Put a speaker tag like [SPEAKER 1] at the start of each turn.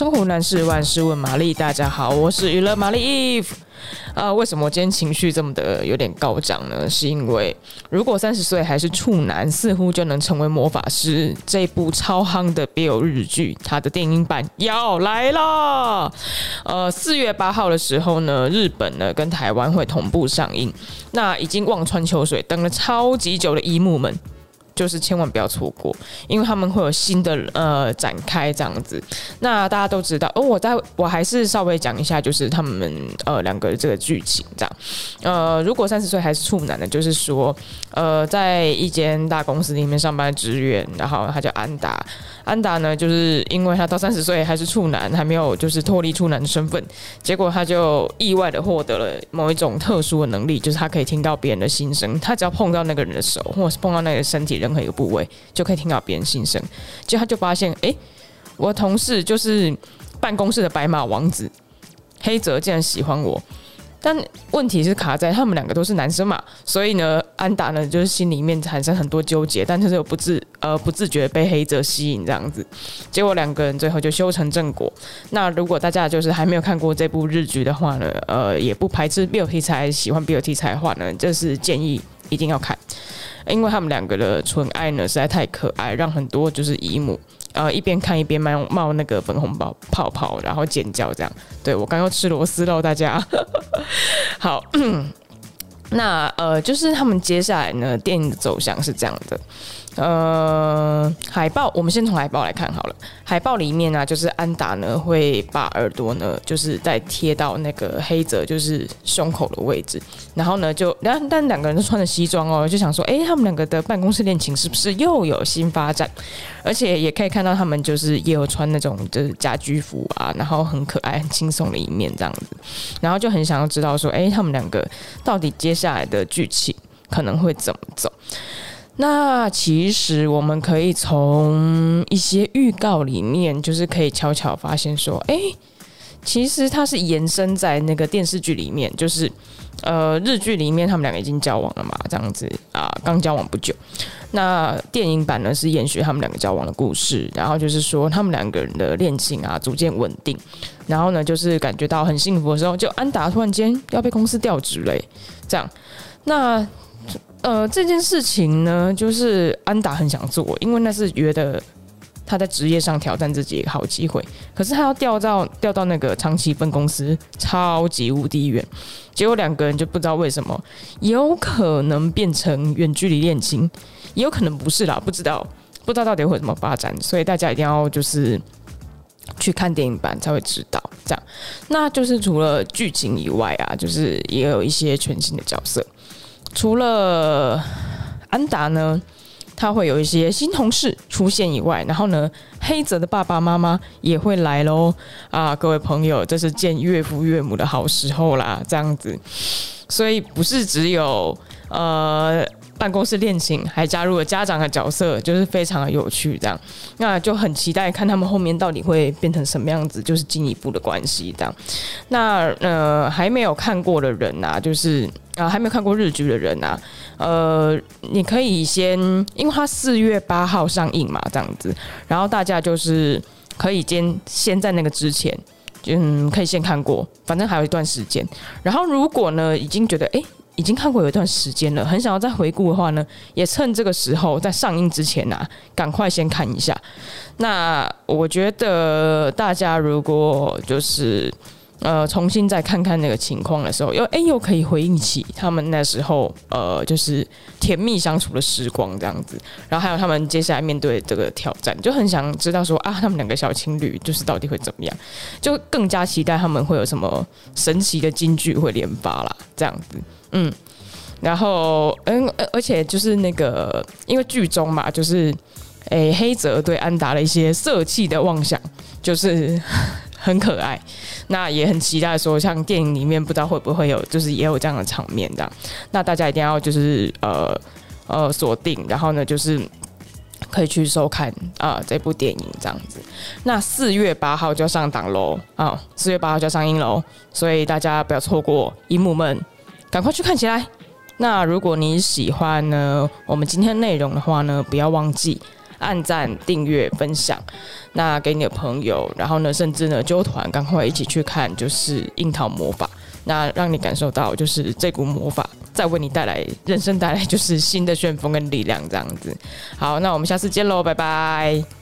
[SPEAKER 1] 生活难事，万事问玛丽。大家好，我是娱乐玛丽 Eve。啊，为什么我今天情绪这么的有点高涨呢？是因为如果三十岁还是处男，似乎就能成为魔法师。这部超夯的 BL 日剧，它的电影版要来了。呃，四月八号的时候呢，日本呢跟台湾会同步上映。那已经望穿秋水，等了超级久的姨母们。就是千万不要错过，因为他们会有新的呃展开这样子。那大家都知道，哦，我在我还是稍微讲一下，就是他们呃两个这个剧情这样。呃，如果三十岁还是处男的，就是说呃，在一间大公司里面上班职员，然后他叫安达。安达呢，就是因为他到三十岁还是处男，还没有就是脱离处男的身份，结果他就意外的获得了某一种特殊的能力，就是他可以听到别人的心声。他只要碰到那个人的手，或者是碰到那个身体任任何一个部位，就可以听到别人心声。结果他就发现，哎、我同事就是办公室的白马王子黑泽，竟然喜欢我。但问题是卡在他们两个都是男生嘛，所以呢，安达呢就是心里面产生很多纠结，但是又不自呃不自觉被黑泽吸引这样子，结果两个人最后就修成正果。那如果大家就是还没有看过这部日剧的话呢，呃，也不排斥 BL 题材，喜欢 BL 题材的话呢，就是建议一定要看，因为他们两个的纯爱呢实在太可爱，让很多就是姨母。呃，一边看一边冒冒那个粉红泡泡泡，然后尖叫这样。对，我刚刚吃螺丝肉，大家。好，那呃，就是他们接下来呢，电影的走向是这样的。呃，海报，我们先从海报来看好了。海报里面呢、就是安达呢会把耳朵呢，就是再贴到那个黑泽就是胸口的位置，然后呢就，然但两个人都穿着西装哦，就想说，哎、他们两个的办公室恋情是不是又有新发展？而且也可以看到他们就是也有穿那种就是家居服啊，然后很可爱、很轻松的一面这样子，然后就很想要知道说，哎、他们两个到底接下来的剧情可能会怎么走？那其实我们可以从一些预告里面，就是可以悄悄发现说，哎，其实它是延伸在那个电视剧里面，就是呃日剧里面他们两个已经交往了嘛，这样子啊，刚交往不久。那电影版呢是延续他们两个交往的故事，然后就是说他们两个人的恋情啊逐渐稳定，然后呢就是感觉到很幸福的时候，就安达突然间要被公司调职嘞，这样那。呃，这件事情呢，就是安达很想做，因为那是约的他在职业上挑战自己一个好机会。可是他要调到调到那个长期分公司，超级无敌远，结果两个人就不知道为什么，有可能变成远距离恋情，也有可能不是啦，不知道，不知道到底会怎么发展。所以大家一定要就是去看电影版才会知道。这样，那就是除了剧情以外啊，就是也有一些全新的角色。除了安达呢，他会有一些新同事出现以外，然后呢，黑泽的爸爸妈妈也会来喽啊！各位朋友，这是见岳父岳母的好时候啦，这样子，所以不是只有呃。办公室恋情还加入了家长的角色，就是非常的有趣，这样，那就很期待看他们后面到底会变成什么样子，就是进一步的关系这样。那呃还没有看过的人呐，就是啊还没有看过日剧的人呐，呃你可以先，因为它四月八号上映嘛，这样子，然后大家就是可以先先在那个之前，嗯可以先看过，反正还有一段时间。然后如果呢已经觉得哎。诶已经看过有一段时间了，很想要再回顾的话呢，也趁这个时候在上映之前啊，赶快先看一下。那我觉得大家如果就是呃重新再看看那个情况的时候，又哎又可以回忆起他们那时候呃就是甜蜜相处的时光这样子，然后还有他们接下来面对这个挑战，就很想知道说啊，他们两个小情侣就是到底会怎么样，就更加期待他们会有什么神奇的金句会连发啦，这样子。嗯，然后嗯，而且就是那个，因为剧中嘛，就是诶、黑泽对安达的一些色气的妄想，就是很可爱。那也很期待说，像电影里面不知道会不会有，就是也有这样的场面这样。那大家一定要就是呃呃锁定，然后呢就是可以去收看啊、这部电影这样子。那四月八号就要上档喽啊，四月八号就要上映喽，所以大家不要错过，荧幕们。赶快去看起来！那如果你喜欢呢，我们今天内容的话呢，不要忘记按赞、订阅、分享，那给你的朋友，然后呢，甚至呢，揪团，赶快一起去看，就是樱桃魔法，那让你感受到，就是这股魔法在为你带来人生带来就是新的旋风跟力量，这样子。好，那我们下次见喽，拜拜。